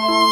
Música